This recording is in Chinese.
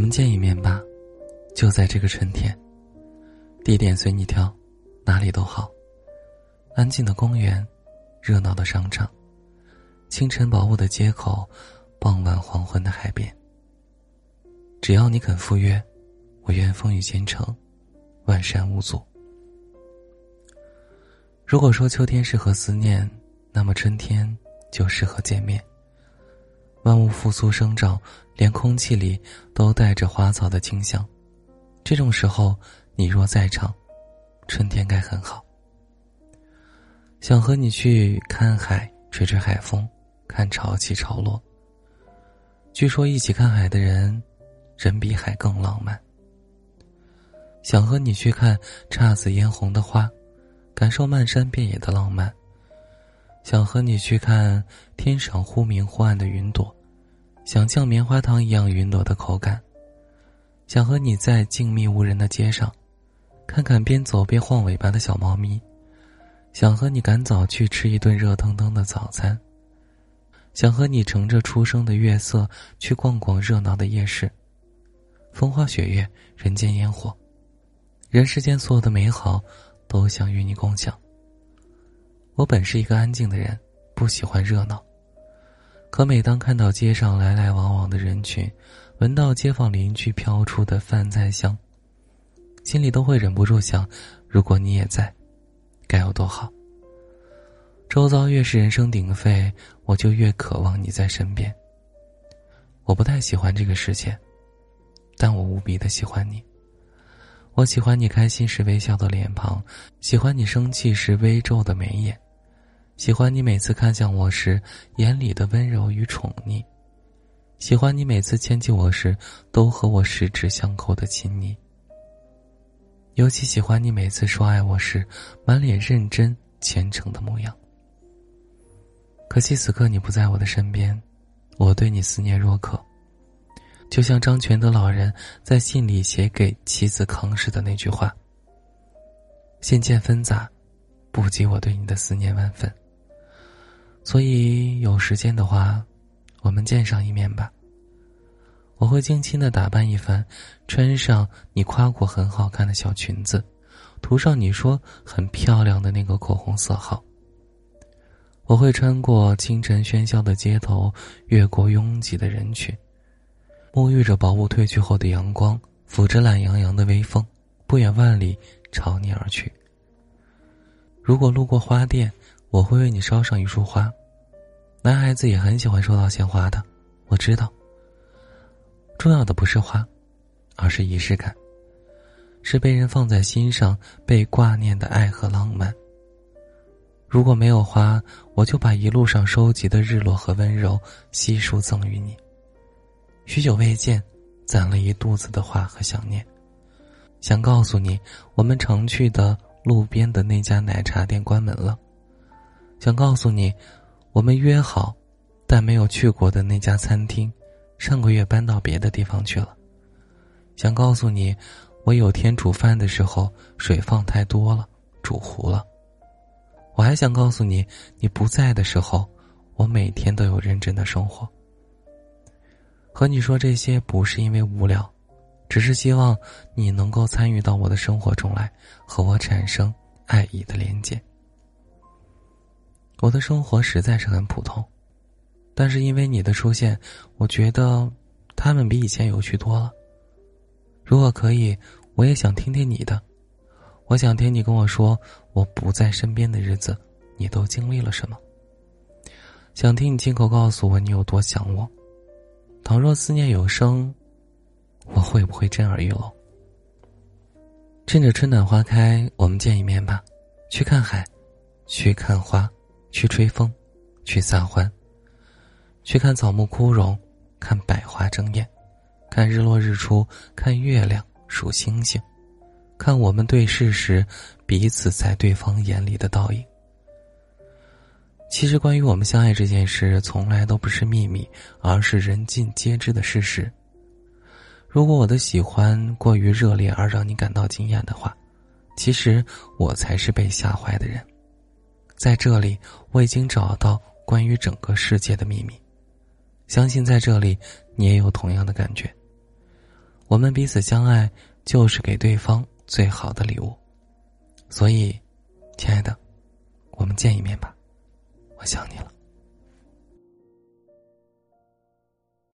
我们见一面吧，就在这个春天。地点随你挑，哪里都好。安静的公园，热闹的商场，清晨薄雾的街口，傍晚黄昏的海边。只要你肯赴约，我愿风雨兼程，万山无阻。如果说秋天适合思念，那么春天就适合见面。万物复苏生长，连空气里都带着花草的清香。这种时候，你若在场，春天该很好。想和你去看海，吹吹海风，看潮起潮落。据说一起看海的人，人比海更浪漫。想和你去看姹紫嫣红的花，感受漫山遍野的浪漫。想和你去看天上忽明忽暗的云朵，想像棉花糖一样云朵的口感。想和你在静谧无人的街上，看看边走边晃尾巴的小猫咪。想和你赶早去吃一顿热腾腾的早餐。想和你乘着初升的月色去逛逛热闹的夜市。风花雪月，人间烟火，人世间所有的美好，都想与你共享。我本是一个安静的人，不喜欢热闹。可每当看到街上来来往往的人群，闻到街坊邻居飘出的饭菜香，心里都会忍不住想：如果你也在，该有多好。周遭越是人声鼎沸，我就越渴望你在身边。我不太喜欢这个世界，但我无比的喜欢你。我喜欢你开心时微笑的脸庞，喜欢你生气时微皱的眉眼。喜欢你每次看向我时眼里的温柔与宠溺，喜欢你每次牵起我时都和我十指相扣的亲昵。尤其喜欢你每次说爱我时满脸认真虔诚的模样。可惜此刻你不在我的身边，我对你思念若渴，就像张全德老人在信里写给妻子康氏的那句话：“信件纷杂，不及我对你的思念万分。”所以有时间的话，我们见上一面吧。我会精心的打扮一番，穿上你夸过很好看的小裙子，涂上你说很漂亮的那个口红色号。我会穿过清晨喧嚣的街头，越过拥挤的人群，沐浴着薄雾褪去后的阳光，抚着懒洋洋的微风，不远万里朝你而去。如果路过花店。我会为你捎上一束花，男孩子也很喜欢收到鲜花的，我知道。重要的不是花，而是仪式感，是被人放在心上、被挂念的爱和浪漫。如果没有花，我就把一路上收集的日落和温柔悉数赠予你。许久未见，攒了一肚子的话和想念，想告诉你，我们常去的路边的那家奶茶店关门了。想告诉你，我们约好，但没有去过的那家餐厅，上个月搬到别的地方去了。想告诉你，我有天煮饭的时候水放太多了，煮糊了。我还想告诉你，你不在的时候，我每天都有认真的生活。和你说这些不是因为无聊，只是希望你能够参与到我的生活中来，和我产生爱意的连接。我的生活实在是很普通，但是因为你的出现，我觉得他们比以前有趣多了。如果可以，我也想听听你的，我想听你跟我说我不在身边的日子，你都经历了什么。想听你亲口告诉我你有多想我。倘若思念有声，我会不会震耳欲聋？趁着春暖花开，我们见一面吧，去看海，去看花。去吹风，去撒欢，去看草木枯荣，看百花争艳，看日落日出，看月亮数星星，看我们对视时彼此在对方眼里的倒影。其实，关于我们相爱这件事，从来都不是秘密，而是人尽皆知的事实。如果我的喜欢过于热烈而让你感到惊艳的话，其实我才是被吓坏的人。在这里，我已经找到关于整个世界的秘密。相信在这里，你也有同样的感觉。我们彼此相爱，就是给对方最好的礼物。所以，亲爱的，我们见一面吧，我想你了。